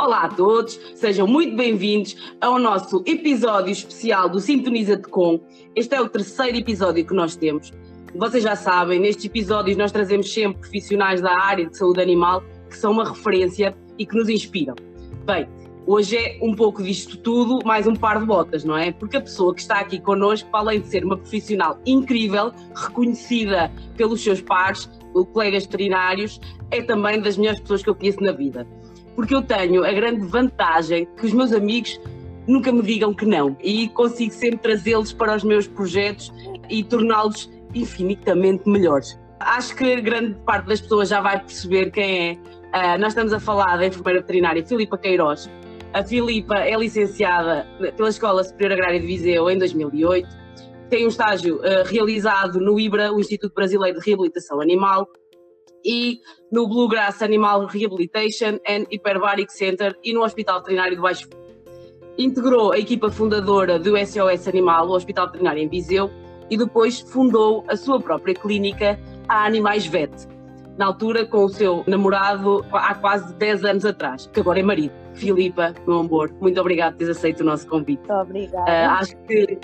Olá a todos, sejam muito bem-vindos ao nosso episódio especial do Sintoniza-te Com. Este é o terceiro episódio que nós temos. Vocês já sabem, nestes episódios nós trazemos sempre profissionais da área de saúde animal que são uma referência e que nos inspiram. Bem, hoje é um pouco disto tudo, mais um par de botas, não é? Porque a pessoa que está aqui connosco, além de ser uma profissional incrível, reconhecida pelos seus pares, colegas veterinários, é também das melhores pessoas que eu conheço na vida. Porque eu tenho a grande vantagem que os meus amigos nunca me digam que não e consigo sempre trazê-los para os meus projetos e torná-los infinitamente melhores. Acho que grande parte das pessoas já vai perceber quem é. Uh, nós estamos a falar da enfermeira veterinária Filipa Queiroz. A Filipa é licenciada pela Escola Superior Agrária de Viseu em 2008. Tem um estágio uh, realizado no IBRA, o Instituto Brasileiro de Reabilitação Animal, e no Bluegrass Animal Rehabilitation and Hyperbaric Center e no Hospital Veterinário do Baixo Integrou a equipa fundadora do SOS Animal, o Hospital Veterinário em Viseu, e depois fundou a sua própria clínica, a Animais Vet, na altura com o seu namorado há quase 10 anos atrás, que agora é marido. Filipa, meu amor, muito obrigada por teres aceito o nosso convite. Muito obrigada. Uh, acho, que,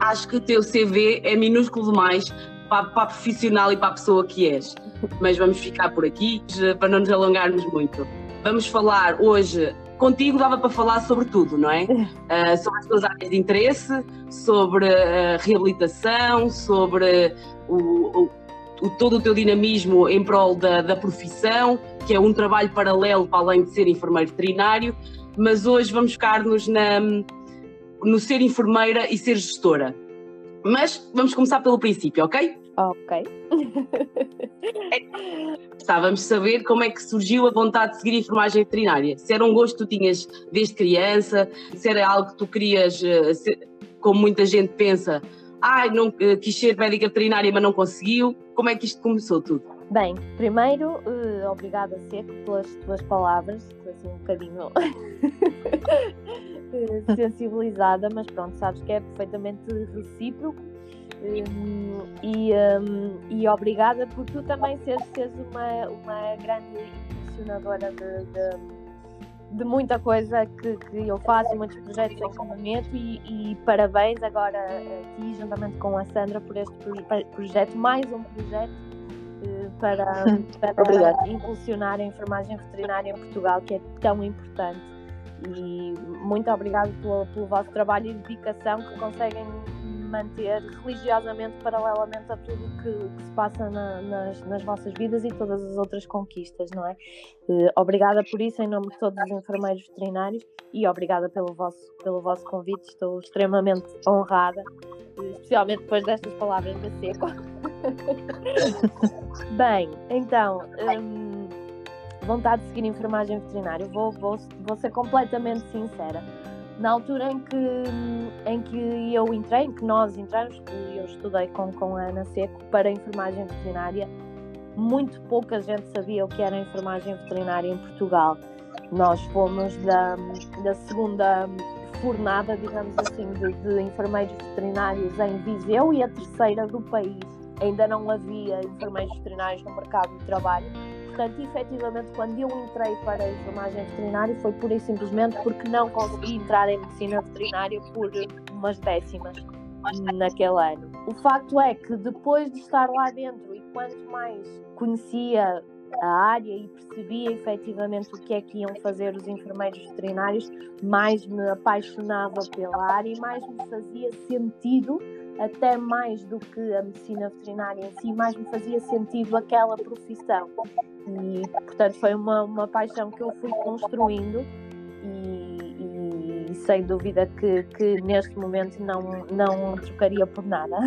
acho que o teu CV é minúsculo demais para, para a profissional e para a pessoa que és. Mas vamos ficar por aqui para não nos alongarmos muito. Vamos falar hoje contigo dava para falar sobre tudo, não é? Uh, sobre as tuas áreas de interesse, sobre a reabilitação, sobre o, o, o, todo o teu dinamismo em prol da, da profissão, que é um trabalho paralelo para além de ser enfermeiro veterinário, mas hoje vamos focar-nos no ser enfermeira e ser gestora. Mas vamos começar pelo princípio, ok? Ok. Estávamos a saber como é que surgiu a vontade de seguir a enfermagem veterinária. Se era um gosto que tu tinhas desde criança, se era algo que tu querias, eh, como muita gente pensa, ai, ah, não eh, quis ser médica veterinária, mas não conseguiu. Como é que isto começou tudo? Bem, primeiro, uh, obrigada, Seco, pelas tuas palavras. Estou assim um bocadinho sensibilizada, mas pronto, sabes que é perfeitamente recíproco um, e, um, e obrigada por tu também seres, seres uma, uma grande impulsionadora de, de, de, muita coisa que, que eu faço, muitos projetos em que me meto e, e, parabéns agora a ti, juntamente com a Sandra, por este projeto, mais um projeto eh, para, para impulsionar a enfermagem veterinária em Portugal, que é tão importante. E muito obrigado pelo, pelo vosso trabalho e dedicação que conseguem manter religiosamente paralelamente a tudo que, que se passa na, nas, nas vossas vidas e todas as outras conquistas, não é? Uh, obrigada por isso, em nome de todos os enfermeiros veterinários e obrigada pelo vosso, pelo vosso convite, estou extremamente honrada, uh, especialmente depois destas palavras da Seco. Bem, então. Um, vontade de seguir enfermagem veterinária, vou, vou, vou ser completamente sincera na altura em que, em que eu entrei, em que nós entramos, que eu estudei com, com a Ana Seco para enfermagem veterinária, muito pouca gente sabia o que era enfermagem veterinária em Portugal. Nós fomos da, da segunda fornada, digamos assim, de, de enfermeiros veterinários em Viseu e a terceira do país. Ainda não havia enfermeiros veterinários no mercado de trabalho Portanto, efetivamente, quando eu entrei para a enfermagem veterinária foi pura e simplesmente porque não consegui entrar em medicina veterinária por umas décimas naquele ano. O facto é que depois de estar lá dentro e quanto mais conhecia a área e percebia efetivamente o que é que iam fazer os enfermeiros veterinários, mais me apaixonava pela área e mais me fazia sentido até mais do que a medicina veterinária em si, mais me fazia sentido aquela profissão. E, portanto, foi uma, uma paixão que eu fui construindo e, e sem dúvida que, que, neste momento não, não trocaria por nada.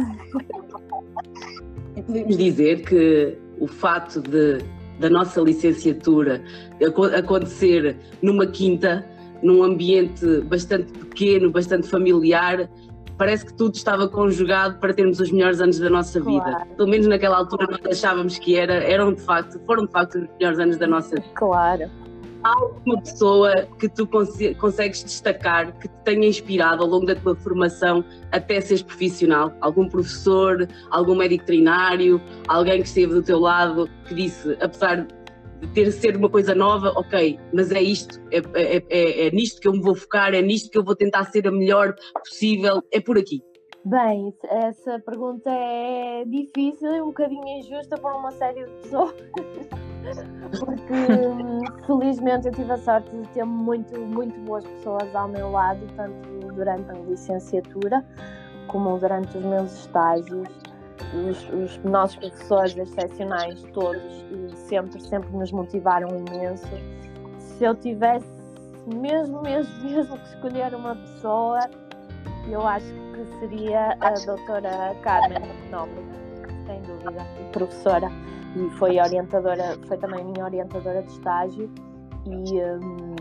Podemos dizer que o fato de, da nossa licenciatura acontecer numa quinta, num ambiente bastante pequeno, bastante familiar, parece que tudo estava conjugado para termos os melhores anos da nossa vida. Claro. Pelo menos naquela altura nós achávamos que era, eram de facto, foram de facto os melhores anos da nossa vida. Claro. Há alguma pessoa que tu consegues destacar que te tenha inspirado ao longo da tua formação até seres profissional? Algum professor, algum médico veterinário, alguém que esteve do teu lado que disse, apesar ter ser uma coisa nova, ok, mas é isto, é, é, é, é nisto que eu me vou focar, é nisto que eu vou tentar ser a melhor possível, é por aqui. Bem, essa pergunta é difícil e um bocadinho injusta para uma série de pessoas. Porque felizmente eu tive a sorte de ter muito, muito boas pessoas ao meu lado, tanto durante a licenciatura como durante os meus estágios. Os, os nossos professores excepcionais, todos, sempre, sempre nos motivaram imenso. Se eu tivesse mesmo, mesmo, mesmo que escolher uma pessoa, eu acho que seria a doutora Carmen Nobre, sem dúvida, professora, e foi orientadora, foi também minha orientadora de estágio. E um,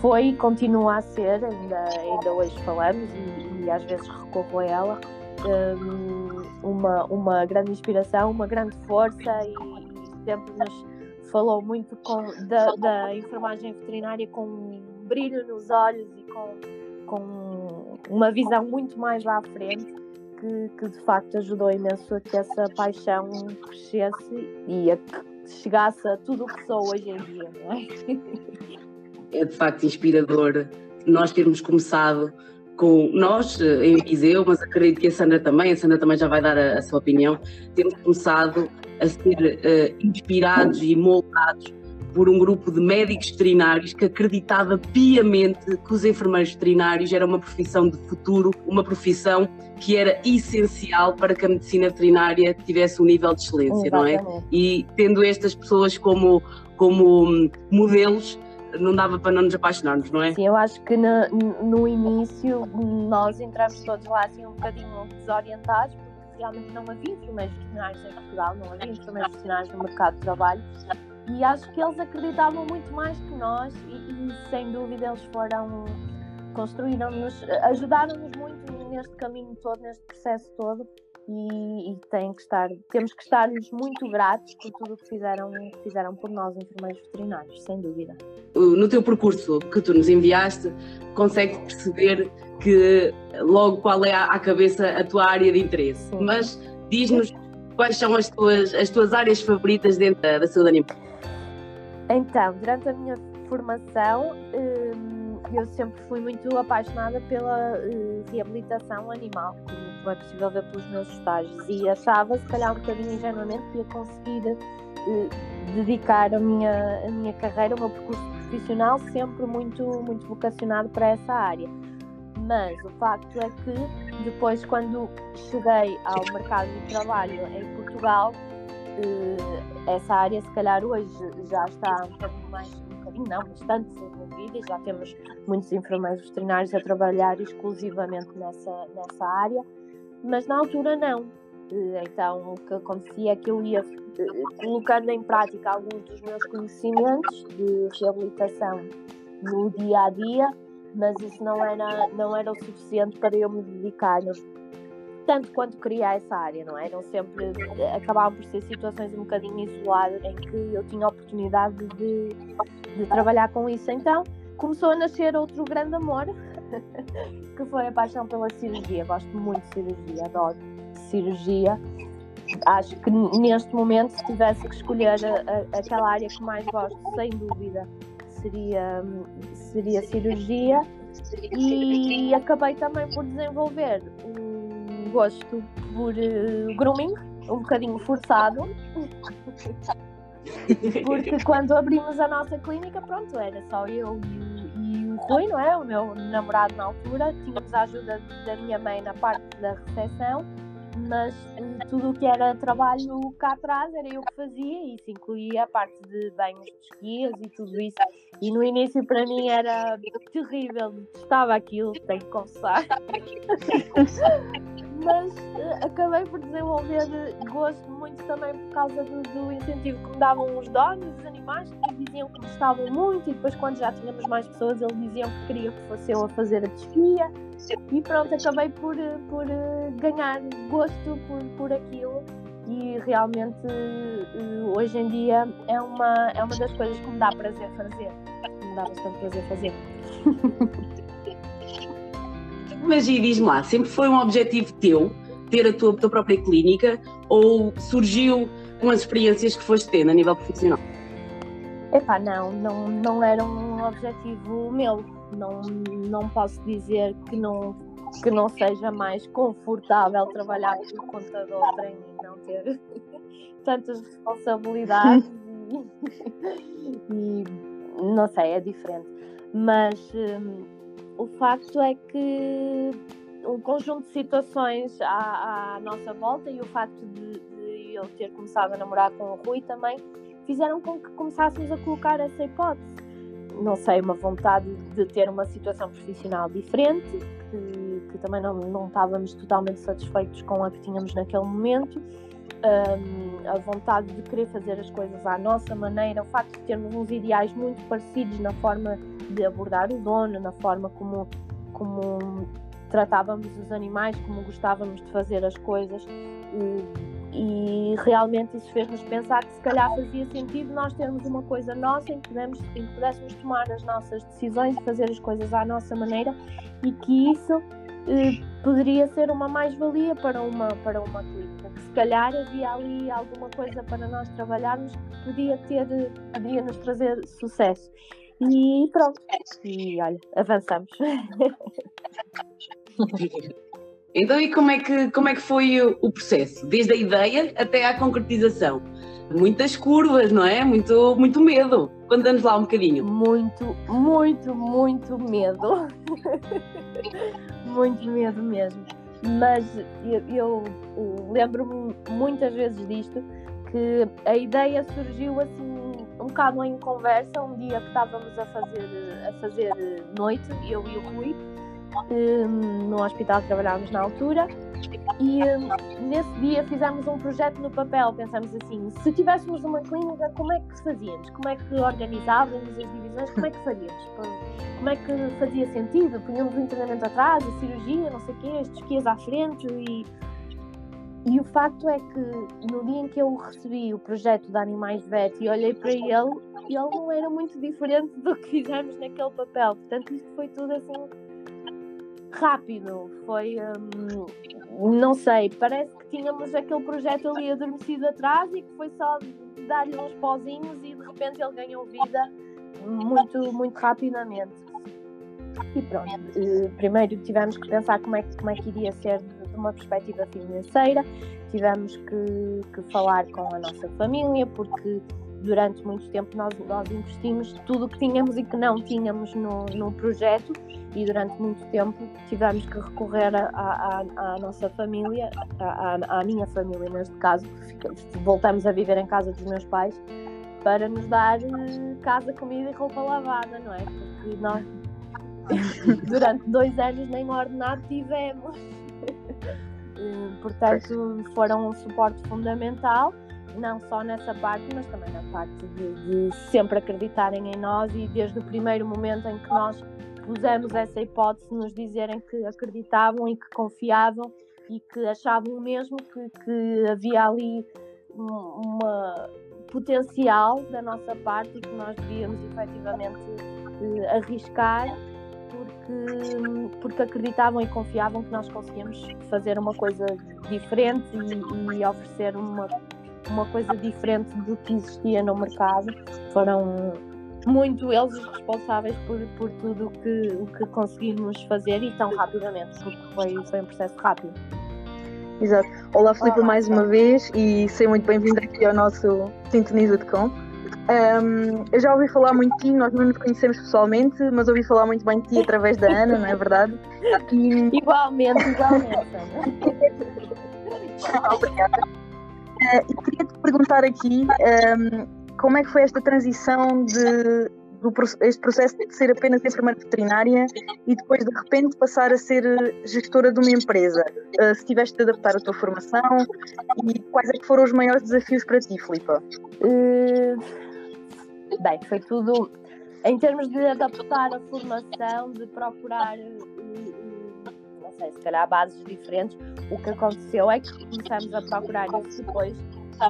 foi e continua a ser, ainda, ainda hoje falamos e, e às vezes recorro a ela, um, uma, uma grande inspiração, uma grande força e, sempre nos falou muito com, da, da enfermagem veterinária com um brilho nos olhos e com, com uma visão muito mais à frente que, que de facto ajudou imenso a que essa paixão crescesse e a que chegasse a tudo o que sou hoje em dia, não é? É de facto inspirador nós termos começado com nós eh, em Viseu, mas acredito que a Sandra também, a Sandra também já vai dar a, a sua opinião, temos começado a ser uh, inspirados e moldados por um grupo de médicos veterinários que acreditava piamente que os enfermeiros veterinários era uma profissão de futuro, uma profissão que era essencial para que a medicina veterinária tivesse um nível de excelência, Exatamente. não é? E tendo estas pessoas como, como hum, modelos, não dava para não nos apaixonarmos, não é? Sim, eu acho que no, no início nós entramos todos lá assim um bocadinho desorientados, porque realmente não havia enfermeiros veterinários em Portugal, não havia enfermeiros veterinários no mercado de trabalho. E acho que eles acreditavam muito mais que nós e, e sem dúvida eles foram construíram-nos, ajudaram-nos muito neste caminho todo, neste processo todo e, e tem que estar, temos que estar-lhes muito gratos por tudo o que fizeram, fizeram por nós, enfermeiros veterinários, sem dúvida. No teu percurso que tu nos enviaste, consegues perceber que logo qual é à cabeça a tua área de interesse, Sim. mas diz-nos quais são as tuas, as tuas áreas favoritas dentro da, da saúde animal. Então, durante a minha formação, hum, eu sempre fui muito apaixonada pela uh, reabilitação animal, como é possível ver pelos meus estágios, e achava, se calhar um bocadinho ingenuamente, que ia conseguir uh, dedicar a minha, a minha carreira, o meu percurso profissional, sempre muito, muito vocacionado para essa área. Mas o facto é que depois, quando cheguei ao mercado de trabalho em Portugal, essa área, se calhar, hoje já está um bocadinho mais, não, bastante desenvolvida e já temos muitos enfermeiros veterinários a trabalhar exclusivamente nessa, nessa área, mas na altura não. Então, o que acontecia é que eu ia colocando em prática alguns dos meus conhecimentos de reabilitação no dia a dia, mas isso não era, não era o suficiente para eu me dedicar tanto quanto queria essa área, não é? Eram sempre, acabavam por ser situações um bocadinho isoladas em que eu tinha a oportunidade de, de trabalhar com isso. Então começou a nascer outro grande amor, que foi a paixão pela cirurgia. Gosto muito de cirurgia, adoro cirurgia. Acho que neste momento, se tivesse que escolher a, a, aquela área que mais gosto, sem dúvida, seria, seria cirurgia. E acabei também por desenvolver um gosto por uh, grooming, um bocadinho forçado. Porque quando abrimos a nossa clínica, pronto, era só eu e, e, o Rui, não é? O meu namorado na altura. Tínhamos a ajuda da minha mãe na parte da recepção, mas eh, tudo o que era trabalho cá atrás era eu que fazia e isso incluía a parte de banhos de esquias e tudo isso. E no início para mim era terrível, estava aquilo, tenho que confessar. mas uh, acabei por desenvolver gosto muito também por causa do, do, incentivo que me davam os donos dos animais, que diziam que gostavam muito, e depois, quando já tínhamos mais pessoas, eles diziam que queriam que fosse eu a fazer a desfia. E pronto, acabei por, eh, por uh, ganhar gosto por, por aquilo. E realmente, uh, hoje em dia, é uma, é uma das coisas que me dá prazer fazer. Que me dá bastante prazer fazer. Mas e diz-me lá, sempre foi um objetivo teu ter a tua, tua própria clínica ou surgiu com as experiências que foste tendo a nível profissional? Epá, não, não, não era um objetivo meu. Não, não posso dizer que não, que não seja mais confortável trabalhar como contador para mim, não ter tantas responsabilidades e, e, não sei, é diferente. Mas um, o facto é que um conjunto de situações à, à nossa volta e o facto de, de eu ter começado a namorar com o Rui também fizeram com que começássemos a colocar essa hipótese. Não sei, uma vontade de ter uma situação profissional diferente, que, que também não, não estávamos totalmente satisfeitos com a que tínhamos naquele momento. Um, a vontade de querer fazer as coisas à nossa maneira, o facto de termos uns ideais muito parecidos na forma de abordar o dono, na forma como, como tratávamos os animais, como gostávamos de fazer as coisas. E, e realmente isso fez-nos pensar que se calhar fazia sentido nós termos uma coisa nossa em que, podemos, em que pudéssemos tomar as nossas decisões e fazer as coisas à nossa maneira e que isso eh, poderia ser uma mais-valia para uma, para uma clínica. Calhar havia ali alguma coisa para nós trabalharmos que podia, ter, podia nos trazer sucesso. E pronto, e olha, avançamos. Então, e como é que, como é que foi o processo? Desde a ideia até à concretização? Muitas curvas, não é? Muito, muito medo. Conta-nos lá um bocadinho. Muito, muito, muito medo. muito medo mesmo. Mas eu, eu lembro-me muitas vezes disto, que a ideia surgiu assim um bocado em conversa, um dia que estávamos a fazer, a fazer noite, eu e o Rui, um, no hospital que trabalhávamos na altura. E um, nesse dia fizemos um projeto no papel. Pensamos assim: se tivéssemos uma clínica, como é que fazíamos? Como é que organizávamos as divisões? Como é que faríamos? Como é que fazia sentido? Punhamos o internamento atrás, a cirurgia, não sei o quê, as esquias à frente e. E o facto é que no dia em que eu recebi o projeto de Animais Vet e olhei para ele, ele não era muito diferente do que fizemos naquele papel. Portanto, isto foi tudo assim rápido. Foi, hum, não sei, parece que tínhamos aquele projeto ali adormecido atrás e que foi só dar-lhe uns pozinhos e de repente ele ganhou vida muito, muito rapidamente. E pronto, eh, primeiro tivemos que pensar como é que, como é que iria ser de uma perspectiva financeira, tivemos que, que falar com a nossa família, porque durante muito tempo nós, nós investimos tudo o que tínhamos e que não tínhamos no, no projeto e durante muito tempo tivemos que recorrer à nossa família, à minha família neste caso, voltamos a viver em casa dos meus pais para nos dar eh, casa, comida e roupa lavada, não é? Porque nós durante dois anos nem ordenado tivemos. Eh, portanto, foram um suporte fundamental não só nessa parte, mas também na parte de, de, sempre acreditarem em nós e desde o primeiro momento em que nós pusemos essa hipótese, nos dizerem que acreditavam e que confiavam e que achavam mesmo que, que havia ali uma potencial da nossa parte e que nós devíamos efetivamente eh, arriscar porque, porque acreditavam e confiavam que nós conseguíamos fazer uma coisa diferente e, e oferecer uma uma coisa diferente do que existia no mercado. Foram muito eles os responsáveis por, por tudo que, o que conseguimos fazer e tão rapidamente, porque foi, foi um processo rápido. Exato. Olá, Filipe, mais uma vez e seja muito bem-vindo aqui ao nosso Sintoniza de Com. Um, eu já ouvi falar muito de ti, nós não nos conhecemos pessoalmente, mas ouvi falar muito bem de ti através da Ana, não é verdade? E... Igualmente, igualmente. Obrigada. Uh, e queria-te perguntar aqui um, ehm, como é que foi esta transição de do, este processo de ser apenas enfermeira veterinária e depois de repente passar a ser gestora de uma empresa. Uh, se tiveste de adaptar a tua formação e quais é que foram os maiores desafios para ti, Filipa? Uh, bem, foi tudo em termos de adaptar a formação, de procurar sei, se calhar bases diferentes. O que aconteceu é que começamos a procurar isso depois,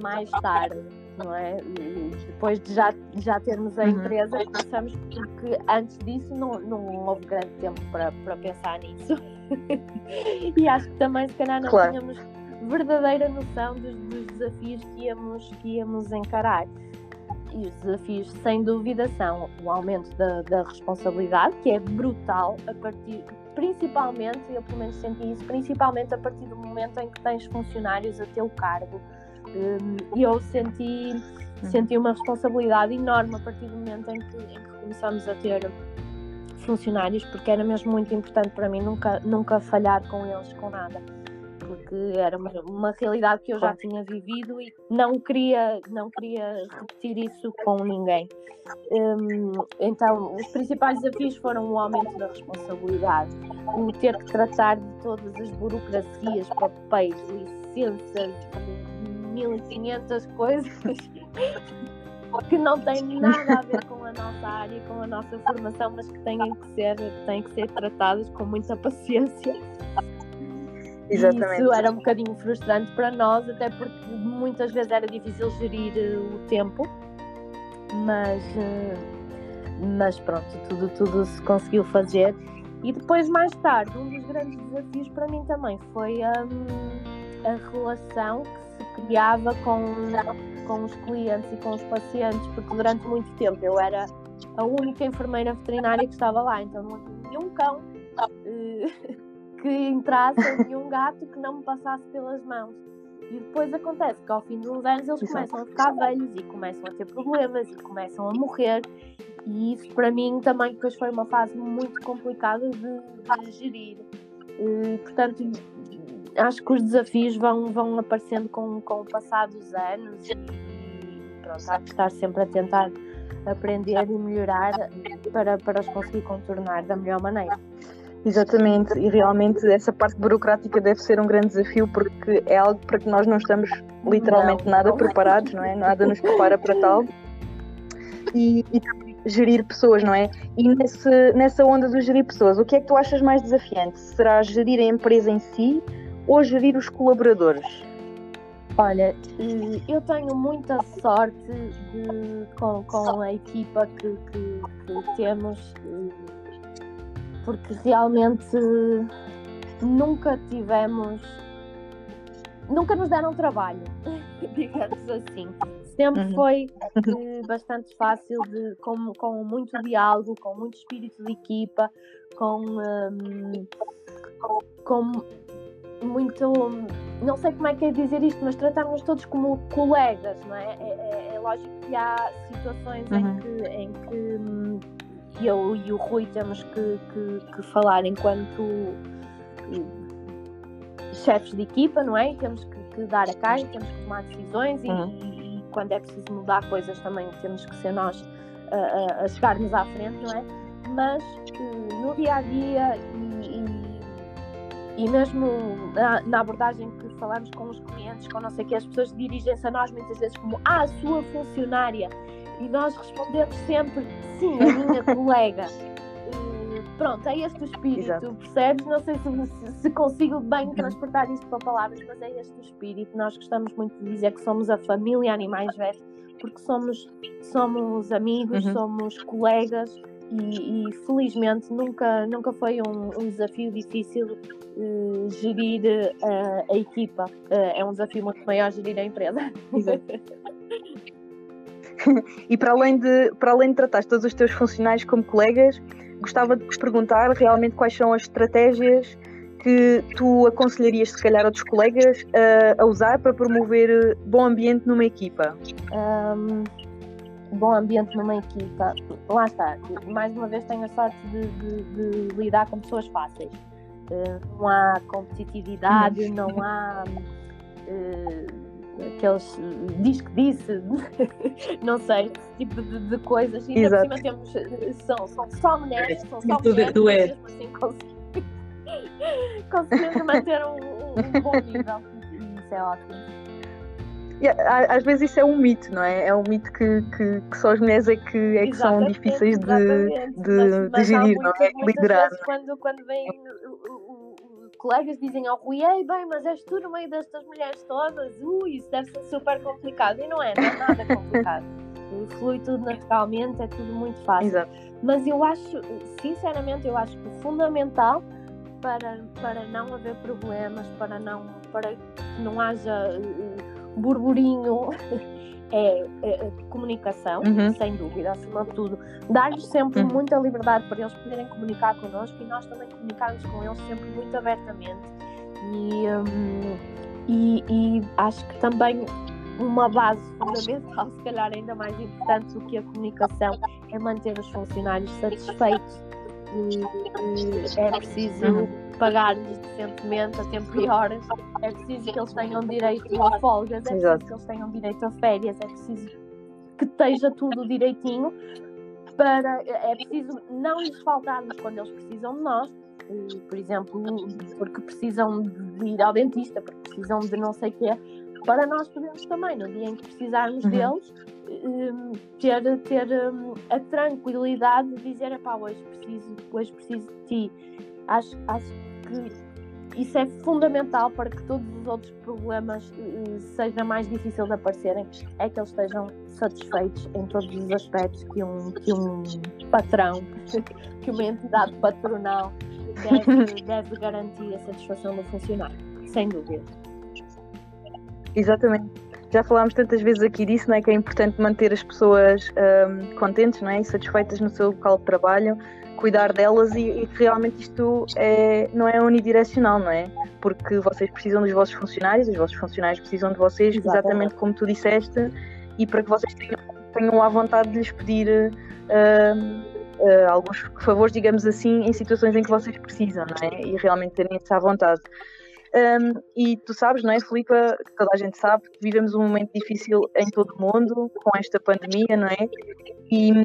mais tarde, não é? Depois de já, já termos a uhum. empresa, começamos, porque antes disso não, não houve grande tempo para, para pensar nisso. e acho que também, se calhar, não claro. tínhamos verdadeira noção dos, dos desafios que íamos, que íamos encarar. e os desafios, sem dúvida, são o aumento da, da responsabilidade, que é brutal, a partir, principalmente, eu pelo menos senti isso, principalmente a partir do momento em que tens funcionários a teu cargo. E eu senti, uhum. senti uma responsabilidade enorme a partir do momento em que, em que começamos a ter funcionários, porque era mesmo muito importante para mim nunca, nunca falhar com eles com nada porque era uma, uma realidade que eu já tinha vivido e não queria, não queria repetir isso com ninguém. Um, então, os principais desafios foram o aumento da responsabilidade, o ter que tratar de todas as burocracias, papéis, licenças, 1500 coisas que não têm nada a ver com a nossa área, com a nossa formação, mas que têm que ser, têm que ser tratadas com muita paciência Exatamente. Isso era um bocadinho frustrante para nós, até porque muitas vezes era difícil gerir eh, o tempo, mas, eh, mas pronto, tudo, tudo se conseguiu fazer. E depois, mais tarde, um dos grandes desafios para mim também foi um, a relação que se criava com, com os clientes e com os pacientes, porque durante muito tempo eu era a única enfermeira veterinária que estava lá, então não havia nenhum cão. Uh, que entrasse nenhum gato que não me passasse pelas mãos. E depois acontece que ao fim de uns anos eles começam a ficar velhos e começam a ter problemas e começam a morrer. E isso para mim também depois foi uma fase muito complicada de, de gerir. E, portanto, acho que os desafios vão, vão aparecendo com, com o passar dos anos e pronto, há que estar sempre a tentar aprender e melhorar para, para os conseguir contornar da melhor maneira. Exatamente, e realmente essa parte burocrática deve ser um grande desafio porque é algo para que nós não estamos literalmente não, nada não. preparados, não é? Nada nos prepara para tal. E, e gerir pessoas, não é? E nesse, nessa onda do gerir pessoas, o que é que tu achas mais desafiante? Será gerir a empresa em si ou gerir os colaboradores? Olha, eu tenho muita sorte de, com, com a equipa que, que, que temos porque realmente nunca tivemos. Nunca nos deram trabalho, digamos assim. Sempre uhum. foi bastante fácil, de, com, com muito diálogo, com muito espírito de equipa, com, um, com muito. Não sei como é que é dizer isto, mas tratarmos todos como colegas, não é? É, é, é lógico que há situações uhum. em que, em que hum, eu e o Rui temos que, que, que falar enquanto chefes de equipa, não é? temos que, que, dar a cara, temos que tomar decisões e, uhum. e, e, quando é preciso mudar coisas também temos que ser nós a, a, a chegarmos à frente, não é? Mas eh, no dia a dia e, e mesmo na, na, abordagem que falamos com os clientes, com não sei o que, as pessoas dirigem-se a nós muitas vezes como ah, a sua funcionária e nós respondemos sempre sim, a minha colega. pronto, é este o espírito, Exato. percebes? Não sei se, se, consigo bem uhum. transportar isto para palavras, mas é este o espírito. Nós gostamos muito de dizer que somos a família Animais Verdes, porque somos, somos amigos, uhum. somos colegas e, e, felizmente nunca, nunca foi um, um desafio difícil uh, gerir uh, a equipa. Uh, é um desafio muito maior gerir a empresa. e para além, de, para além de tratar todos os teus funcionários como colegas, gostava de vos perguntar realmente quais são as estratégias que tu aconselharias, se calhar, outros colegas uh, a usar para promover bom ambiente numa equipa? Um, bom ambiente numa equipa. Lá está. Mais uma vez tenho a sorte de, de, de lidar com pessoas fáceis. Uh, não há competitividade, não há. Uh, aqueles diz que disse, não sei, tipo de, de coisas. E ainda por cima temos, são, são só mulheres, são só mulheres, mesmo assim conseguimos, manter um, um, bom nível. E isso é ótimo. Às vezes isso é um mito, não é? É um mito que, que, que só as mulheres é que, é que são difíceis de, de, mas, mas de gerir, não é? Liderar. Quando, quando vem colegas dizem ao Rui, ei bem, mas és tu no meio destas mulheres todas, ui, isso deve ser super complicado. E não é, não é nada complicado. Flui tudo naturalmente, é tudo muito fácil. Exato. Mas eu acho, sinceramente, eu acho que o fundamental para, para não haver problemas, para, não, para que não haja uh, burburinho, é, é comunicação, uhum. sem dúvida, acima de tudo. Dar-lhes sempre uhum. muita liberdade para eles poderem comunicar connosco e nós também comunicarmos com eles sempre muito abertamente. E, um, e, e acho que também uma base fundamental, se calhar ainda mais importante do que a comunicação, é manter os funcionários satisfeitos. E, e é preciso uhum. Pagar-lhes decentemente a tempo e horas, é preciso que eles tenham direito a folgas, é preciso que eles tenham direito a férias, é preciso que esteja tudo direitinho para é preciso não lhes faltarmos quando eles precisam de nós, por exemplo, porque precisam de ir ao dentista, porque precisam de não sei o quê, para nós podermos também, no dia em que precisarmos uhum. deles, um, ter, ter um, a tranquilidade de dizer, pá, hoje preciso, hoje preciso de ti. Acho, acho que isso é fundamental para que todos os outros problemas uh, seja mais difícil de aparecerem, é que eles estejam satisfeitos em todos os aspectos que um, que um patrão, que uma entidade patronal deve, deve garantir a satisfação do funcionário, sem dúvida. Exatamente. Já falámos tantas vezes aqui disso, não é? Que é importante manter as pessoas um, contentes não é? e satisfeitas no seu local de trabalho, cuidar delas e, e realmente isto é, não é unidirecional, não é? Porque vocês precisam dos vossos funcionários, os vossos funcionários precisam de vocês, exatamente, exatamente como tu disseste, e para que vocês tenham, tenham a vontade de lhes pedir uh, uh, alguns favores, digamos assim, em situações em que vocês precisam, não é? E realmente terem essa vontade. Um, e tu sabes, não é, Filipa? Toda a gente sabe que vivemos um momento difícil em todo o mundo com esta pandemia, não é? E hum,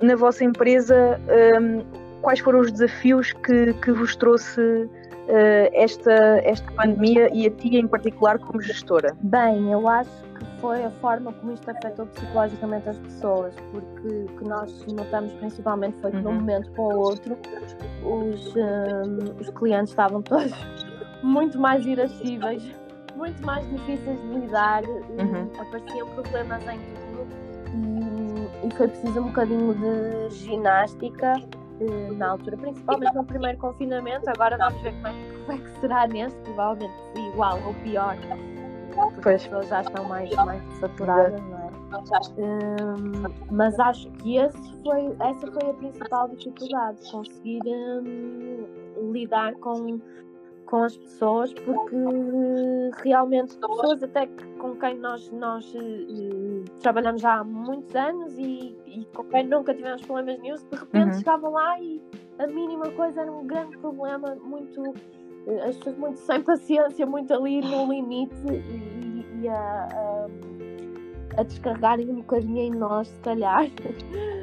na vossa empresa, um, quais foram os desafios que, que vos trouxe uh, esta, esta pandemia e a ti em particular como gestora? Bem, eu acho que foi a forma como isto afetou psicologicamente as pessoas, porque o que nós notamos principalmente foi que uhum. de um momento para o outro os, um, os clientes estavam todos muito mais irascíveis, muito mais difíceis de lidar, uhum. apareciam problemas em tudo e, foi preciso um bocadinho de ginástica eh, na altura, principalmente no primeiro confinamento. Agora vamos ver como é, como é que será neste, provavelmente igual ou pior, porque as pessoas já estão mais, mais saturadas, não é? Um, mas acho que foi, essa foi a principal dificuldade, conseguir um, lidar com com as pessoas, porque realmente pessoas até com quem nós, nós uh, trabalhamos já há muitos anos e, e, com quem nunca tivemos problemas nenhum, de repente uhum. chegavam lá e a mínima coisa era um grande problema, muito uh, as pessoas muito sem paciência, muito ali no limite e, e a, a, a, descarregarem um bocadinho em nós, se calhar,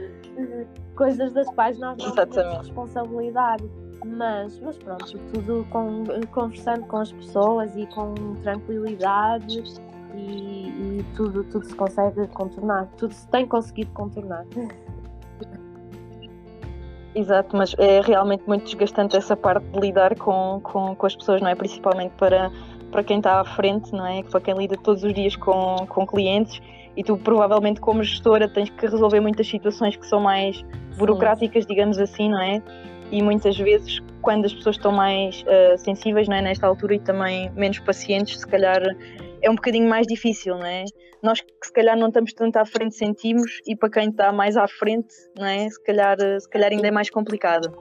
coisas das quais nós não temos responsabilidade mas, mas pronto, tudo com, conversando com as pessoas e com tranquilidade e, e, tudo, tudo se consegue contornar, tudo se tem conseguido contornar. Exato, mas é realmente muito desgastante essa parte de lidar com, com, com as pessoas, não é? Principalmente para, para quem está à frente, não é? Para quem lida todos os dias com, com clientes e tu provavelmente como gestora tens que resolver muitas situações que são mais burocráticas, Sim. digamos assim, não é? E muitas vezes quando as pessoas estão mais uh, sensíveis não é, nesta altura e também menos pacientes, se calhar é um bocadinho mais difícil, não é? Nós que se calhar não estamos tanto à frente sentimos e para quem está mais à frente, não é? Se calhar, se calhar ainda é mais complicado.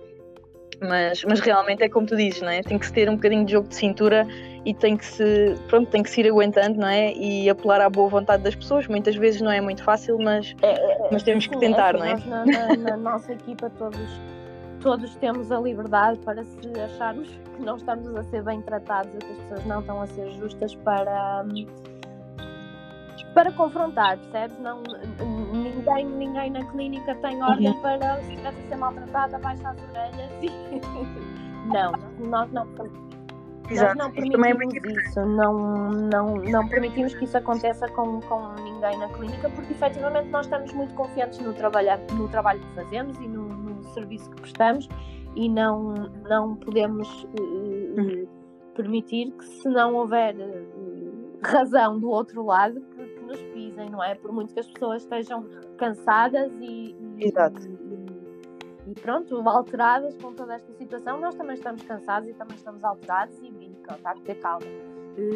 Mas, mas realmente é como tu dizes, não é? Tem que se ter um bocadinho de jogo de cintura e tem que se, pronto, tem que se ir aguentando, não é? E apelar à boa vontade das pessoas. Muitas vezes não é muito fácil, mas, é, é mas temos que tentar, é, não é? Nós, na, na, na nossa equipa todos todos temos a liberdade para se acharmos que não estamos a ser bem tratados ou que as pessoas não estão a ser justas para para confrontar, percebes? Não, ninguém, ninguém na clínica tem ordem uhum. para se estiver a ser maltratada, baixa as orelhas e não, nós não Exato. Nós não permitimos isso, não, não, não permitimos que isso aconteça com, com ninguém na clínica, porque efetivamente nós estamos muito confiantes no trabalho, no trabalho que fazemos e no, serviço que prestamos e não, não podemos uh, permitir que, se não houver uh, razão do outro lado, que, que, nos pisem, não é? Por muito que as pessoas estejam cansadas e, e, e, e, pronto, alteradas com toda esta situação, nós também estamos cansados e também estamos alterados e, e pronto, há que ter calma.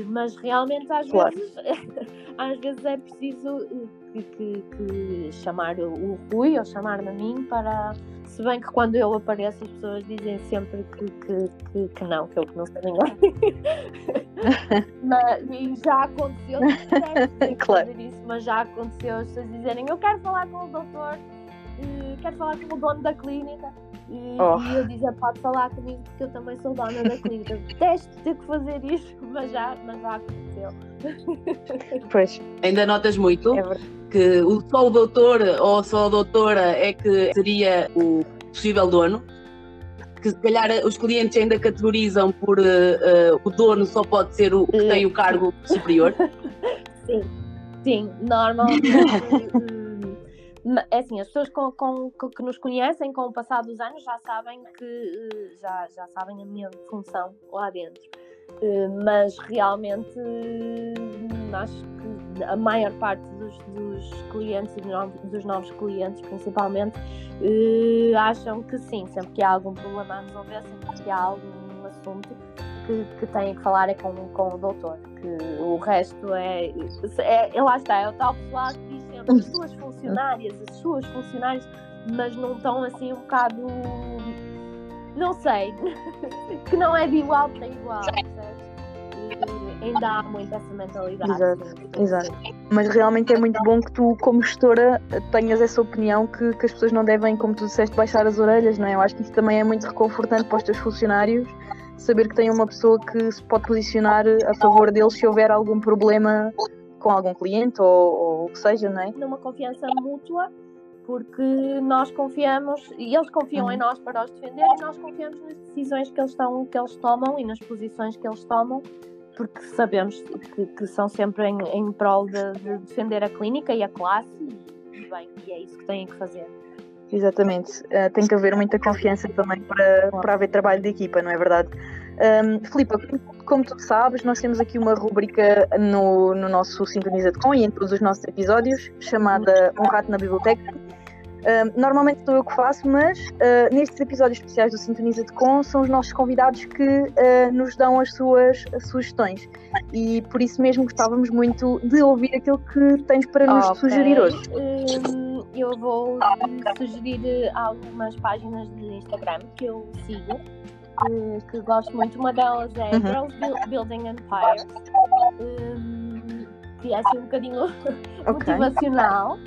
Mas realmente às claro. vezes às vezes é preciso que, que, que chamar o Rui ou chamar-me a mim para se bem que quando eu apareço as pessoas dizem sempre que, que, que, que não, que eu que não sei ninguém. mas, e já aconteceu, não claro. fazer isso, mas já aconteceu as pessoas dizerem eu quero falar com o doutor, quero falar com o dono da clínica. E, oh. e eu dizia, pode falar comigo porque eu também sou dona da clínica. Detesto ter que fazer isso, mas já, mas já aconteceu. Pois. Ainda notas muito é que o, só o doutor ou só a doutora é que seria o possível dono? Que se calhar os clientes ainda categorizam por uh, uh, o dono só pode ser o que tem o cargo superior? Sim, sim, normalmente. É assim, as pessoas com, com, que nos conhecem com o passar dos anos já sabem que eh, já, já sabem a minha função lá dentro. Eh, mas realmente hum, acho que a maior parte dos, dos clientes e dos novos clientes principalmente eh, acham que sim, sempre que há algum problema a resolver, sempre que há algum assunto que, que têm que falar é com, com o doutor, que o resto é, é lá está, é o tal pessoal que as suas funcionárias, as suas funcionárias, mas não estão assim um bocado não sei, que não é de igual para igual, ainda há muito essa mentalidade. Exato, exato. Mas realmente é muito bom que tu, como gestora, tenhas essa opinião que, que as pessoas não devem, como tu disseste, baixar as orelhas, não é? Eu acho que isso também é muito reconfortante para os teus funcionários saber que tem uma pessoa que se pode posicionar a favor deles se houver algum problema com algum cliente ou, ou o que seja, não é? Numa confiança mútua, porque nós confiamos e eles confiam uhum. em nós para os defender e nós confiamos nas decisões que eles, estão, que eles tomam e nas posições que eles tomam, porque sabemos que, que são sempre em, em prol de, de, defender a clínica e a classe e, bem, e é isso que têm que fazer. Exatamente, uh, tem que haver muita confiança também para, para haver trabalho de equipa, não é verdade? Um, Filipe, como tu sabes, nós temos aqui uma rubrica no, no nosso Sintoniza de Com e em todos os nossos episódios, chamada Um Rato na Biblioteca. Um, normalmente sou eu que faço, mas uh, nestes episódios especiais do Sintoniza de Com são os nossos convidados que uh, nos dão as suas as sugestões. E por isso mesmo gostávamos muito de ouvir aquilo que tens para nos okay. sugerir hoje. Um, eu vou sugerir algumas páginas de Instagram que eu sigo que, que gosto muito. Uma delas é uhum. Girls Building Empires, um, que é assim um bocadinho okay. motivacional.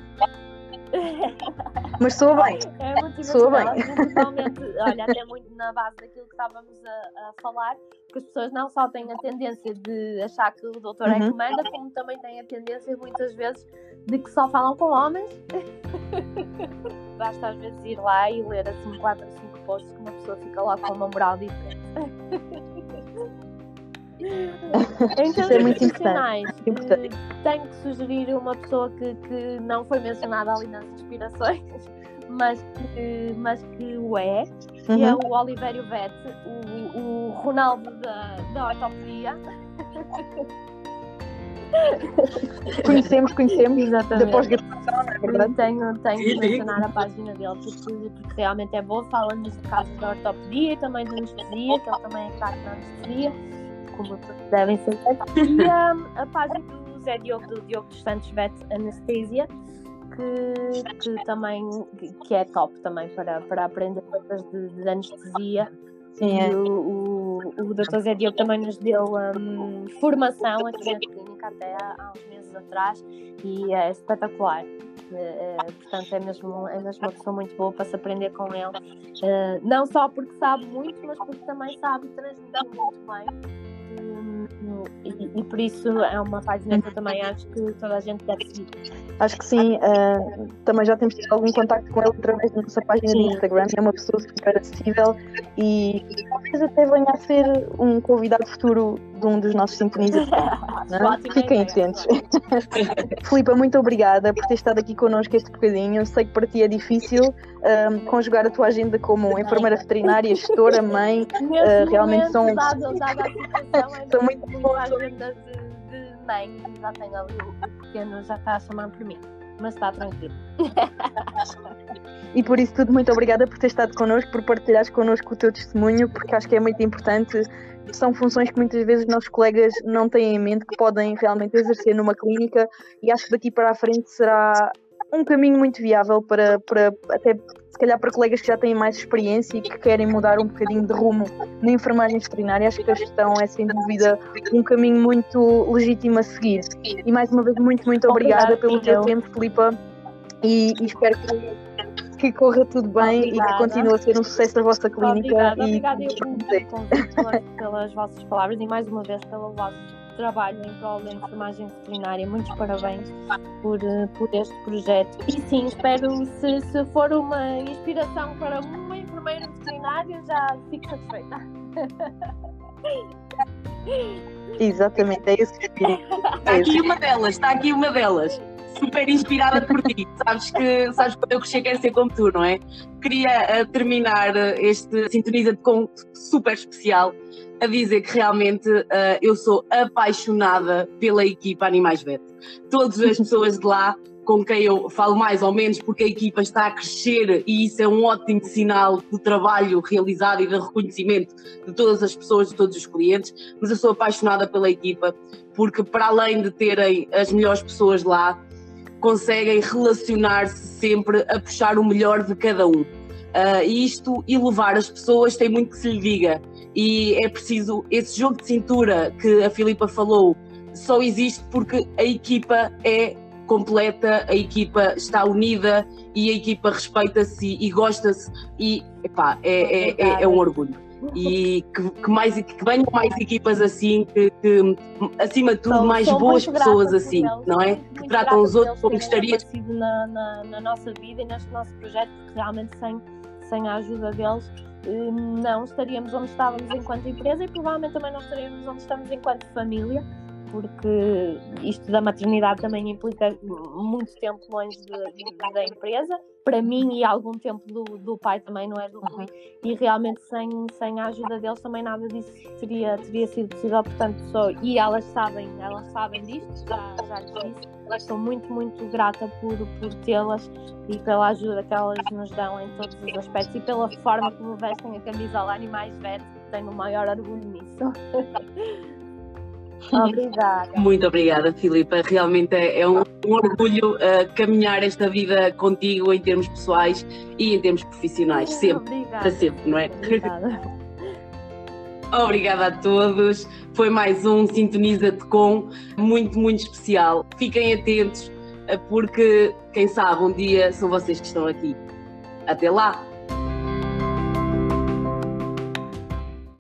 Mas soa bem. É motivacional, bem. principalmente, olha, até muito na base daquilo que estávamos a, a, falar, que as pessoas não só têm a tendência de achar que o doutor é uhum. é que manda, como também têm a tendência muitas vezes de que só falam com homens. Basta às vezes ir lá e ler assim 4 ou 5 posts que uma pessoa fica lá com uma moral diferente. em termos é muito profissionais, importante. Eh, tenho que sugerir uma pessoa que, que não foi mencionada ali nas inspirações, mas que, mas que o é, que é uhum. é o Oliverio Vete, o, o Ronaldo da, da ortopedia. conhecemos, conhecemos, exatamente. Da pós-graduação, não é verdade? Tenho, tenho de mencionar a página dele porque, porque realmente é boa. Fala-nos de casos da ortopedia e também de anestesia, que ele também é craque na anestesia, como devem ser. E a, a página do Zé Diogo, do Diogo dos Santos Vet Anestesia, que, que também que é top também para, para aprender coisas de, de anestesia Sim, é. o, o, o Dr. Zé Diogo também nos deu um, formação aqui na clínica até há, uns meses atrás e é espetacular. É, portanto, é mesmo, é mesmo uma pessoa muito boa para se aprender com ele. É, não só porque sabe muito, mas porque também sabe transmitir muito bem e, e, por isso é uma página que eu também acho que toda a gente deve seguir. Acho que sim, uh, também já temos tido algum contato com ele através da nossa página sim. de Instagram, é uma pessoa super acessível e talvez até venha a ser um convidado futuro de um dos nossos sintonizadores. é? Fiquem atentos. Filipa, muito obrigada por ter estado aqui connosco este bocadinho. Eu sei que para ti é difícil um, conjugar a tua agenda como enfermeira veterinária, gestora, mãe. Uh, realmente são. São muito boas. agenda de, de mãe, já tenho ali o pequeno, já está a chamar por mim mas está tranquilo. E por isso tudo, muito obrigada por ter estado connosco, por partilhares connosco o teu testemunho, porque acho que é muito importante. São funções que muitas vezes os nossos colegas não têm em mente, que podem realmente exercer numa clínica, e acho que daqui para a frente será um caminho muito viável para, para até se calhar para colegas que já têm mais experiência e que querem mudar um bocadinho de rumo na enfermagem veterinária, acho que a gestão é sem dúvida um caminho muito legítimo a seguir. E mais uma vez, muito, muito obrigada, obrigada pelo teu tempo, Filipa, e, e espero que, que, corra tudo bem obrigada. e que continue a ser um sucesso da vossa clínica. Obrigada, e, obrigada e, e, pelas, pelas vossas palavras e mais uma vez pelo vosso trabalho em prol da enfermagem veterinária. Muitos parabéns por, eh, por este projeto. E sim, espero, se, se for uma inspiração para uma enfermeira veterinária, já fico satisfeita. Exatamente, é isso que eu Está aqui uma delas, está aqui uma delas. Super inspirada por ti. Sabes que sabes quando eu crescer quero ser como tu, não é? Queria uh, terminar este Sintoniza com super especial a dizer que realmente uh, eu sou apaixonada pela equipa Animais Vet. Todas as pessoas de lá com quem eu falo mais ou menos porque a equipa está a crescer e isso é um ótimo sinal do trabalho realizado e do reconhecimento de todas as pessoas, de todos os clientes, mas eu sou apaixonada pela equipa porque para além de terem as melhores pessoas lá, conseguem relacionar-se sempre a puxar o melhor de cada um. Uh, isto e levar as pessoas tem muito que se lhe diga e é preciso esse jogo de cintura que a Filipa falou só existe porque a equipa é completa, a equipa está unida e a equipa respeita-se e gosta-se e epá, é, é, é, é um orgulho e que, que, mais, que venham mais equipas assim, que, que acima de tudo, mais boas pessoas assim, não é? Que tratam os outros como gostariam. Na, na, na, nossa vida e neste nosso projeto, porque realmente sem, sem a ajuda deles Hum, não estaríamos onde estávamos enquanto empresa e provavelmente também não estaríamos onde estamos enquanto família, porque isto da maternidade também implica muito tempo longe de, de, da empresa, para mim e algum tempo do, do pai também, não é do Rui, e realmente sem, sem a ajuda deles também nada disso teria, teria sido possível, portanto sou, e elas sabem, elas sabem disto, já, já lhes disse, estou muito, muito grata por, por tê-las e pela ajuda que elas nos dão em todos os aspectos e pela forma como vestem a camisola Animais Vet, tenho o maior orgulho nisso. Obrigada. Muito obrigada, Filipa. Realmente é, é um, um, orgulho uh, caminhar esta vida contigo em termos pessoais e em termos profissionais, sempre. Obrigada. Para sempre, não é? Obrigada. Obrigada a todos. Foi mais um Sintoniza-te com muito, muito especial. Fiquem atentos, eh, porque quem sabe um dia são vocês que estão aqui. Até lá!